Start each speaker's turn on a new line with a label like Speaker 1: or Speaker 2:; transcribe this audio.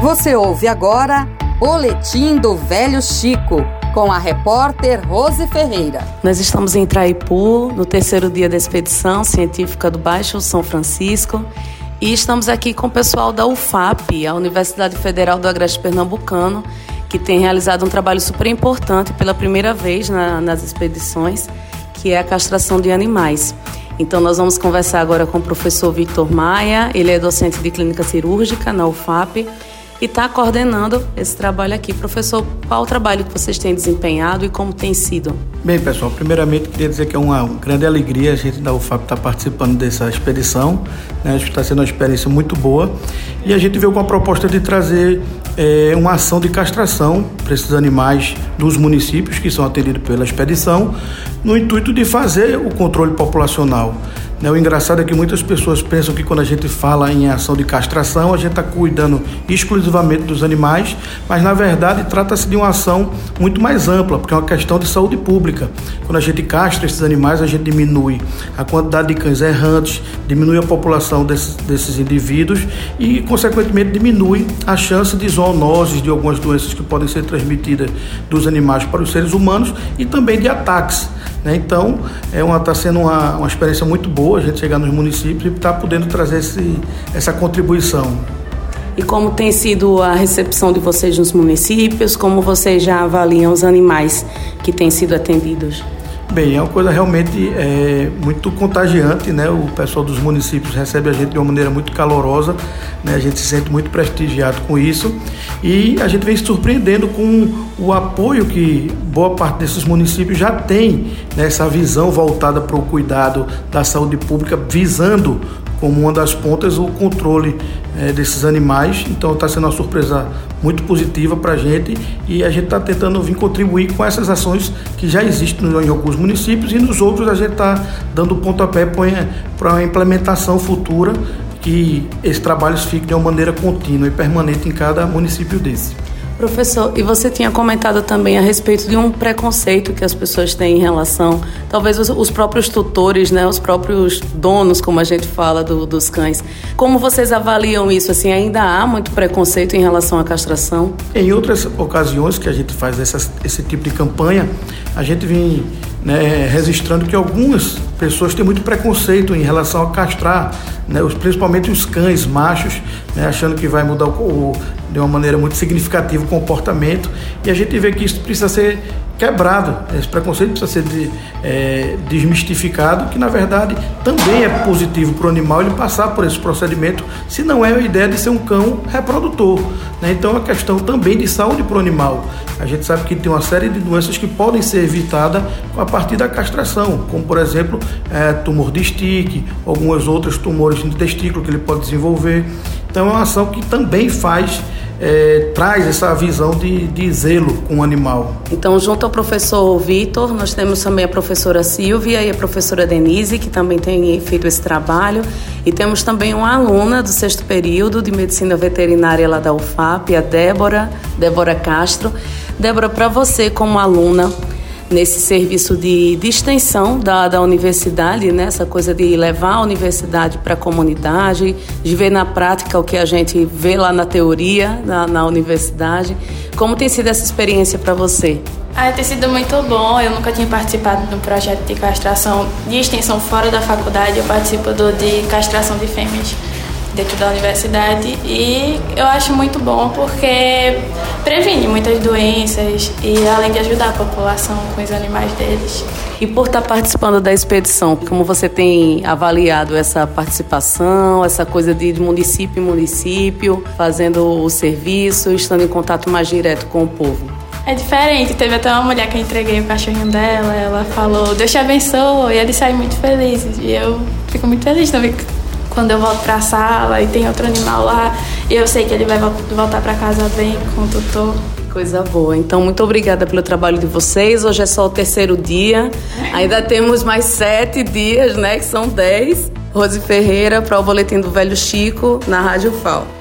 Speaker 1: Você ouve agora Boletim do Velho Chico, com a repórter Rose Ferreira.
Speaker 2: Nós estamos em Traipu, no terceiro dia da expedição científica do Baixo São Francisco, e estamos aqui com o pessoal da UFAP, a Universidade Federal do Agreste Pernambucano, que tem realizado um trabalho super importante pela primeira vez na, nas expedições, que é a castração de animais. Então, nós vamos conversar agora com o professor Victor Maia, ele é docente de clínica cirúrgica na UFAP e está coordenando esse trabalho aqui. Professor, qual o trabalho que vocês têm desempenhado e como tem sido?
Speaker 3: Bem, pessoal, primeiramente queria dizer que é uma grande alegria a gente da UFAP estar tá participando dessa expedição. Né? Acho que está sendo uma experiência muito boa. E a gente veio com a proposta de trazer é, uma ação de castração para esses animais dos municípios que são atendidos pela expedição, no intuito de fazer o controle populacional. Né, o engraçado é que muitas pessoas pensam que quando a gente fala em ação de castração, a gente está cuidando exclusivamente dos animais, mas na verdade trata-se de uma ação muito mais ampla, porque é uma questão de saúde pública. Quando a gente castra esses animais, a gente diminui a quantidade de cães errantes, diminui a população desses, desses indivíduos e, consequentemente, diminui a chance de zoonoses, de algumas doenças que podem ser transmitidas dos animais para os seres humanos e também de ataques. Né? Então, é está sendo uma, uma experiência muito boa a gente chegar nos municípios e estar tá podendo trazer esse, essa contribuição.
Speaker 2: E como tem sido a recepção de vocês nos municípios? Como vocês já avaliam os animais que têm sido atendidos?
Speaker 3: Bem, é uma coisa realmente é, muito contagiante, né? O pessoal dos municípios recebe a gente de uma maneira muito calorosa, né? A gente se sente muito prestigiado com isso e a gente vem se surpreendendo com o apoio que boa parte desses municípios já tem nessa né? visão voltada para o cuidado da saúde pública, visando como uma das pontas o controle é, desses animais. Então está sendo uma surpresa muito positiva para a gente e a gente está tentando vir contribuir com essas ações que já existem em alguns municípios e nos outros a gente está dando pontapé para a implementação futura que esses trabalhos fiquem de uma maneira contínua e permanente em cada município desse.
Speaker 2: Professor, e você tinha comentado também a respeito de um preconceito que as pessoas têm em relação, talvez os, os próprios tutores, né, os próprios donos, como a gente fala, do, dos cães. Como vocês avaliam isso? Assim, ainda há muito preconceito em relação à castração?
Speaker 3: Em outras ocasiões que a gente faz esse tipo de campanha, a gente vem né, registrando que algumas pessoas têm muito preconceito em relação a castrar, né, principalmente os cães machos, né, achando que vai mudar o, o, de uma maneira muito significativa o comportamento. E a gente vê que isso precisa ser quebrado, esse preconceito precisa ser de, é, desmistificado, que na verdade também é positivo para o animal ele passar por esse procedimento, se não é a ideia de ser um cão reprodutor. Né? Então uma questão também de saúde para o animal. A gente sabe que tem uma série de doenças que podem ser evitadas a partir da castração, como por exemplo é, tumor de stick, algumas outras tumores no testículo que ele pode desenvolver. Então é uma ação que também faz é, traz essa visão de, de zelo com o animal.
Speaker 2: Então, junto ao professor Vitor, nós temos também a professora Silvia e a professora Denise, que também tem feito esse trabalho. E temos também uma aluna do sexto período de medicina veterinária lá da UFAP, a Débora, Débora Castro. Débora, para você como aluna, nesse serviço de, de extensão da, da universidade, né? essa coisa de levar a universidade para a comunidade, de ver na prática o que a gente vê lá na teoria, na, na universidade. Como tem sido essa experiência para você?
Speaker 4: Ah, tem sido muito bom. Eu nunca tinha participado de um projeto de castração de extensão fora da faculdade. Eu participo do de castração de fêmeas dentro da universidade e eu acho muito bom porque previne muitas doenças e além de ajudar a população com os animais deles.
Speaker 2: E por estar participando da expedição, como você tem avaliado essa participação, essa coisa de município em município, fazendo o serviço, estando em contato mais direto com o povo?
Speaker 4: É diferente. Teve até uma mulher que eu entreguei o cachorrinho dela, ela falou, Deus te abençoe, e eles saem muito felizes. E eu fico muito feliz também quando eu volto para a sala e tem outro animal lá, e eu sei que ele vai voltar para casa bem com o tutor.
Speaker 2: Coisa boa. Então, muito obrigada pelo trabalho de vocês. Hoje é só o terceiro dia. Ainda temos mais sete dias, né? Que são dez. Rose Ferreira para o Boletim do Velho Chico na Rádio FAO.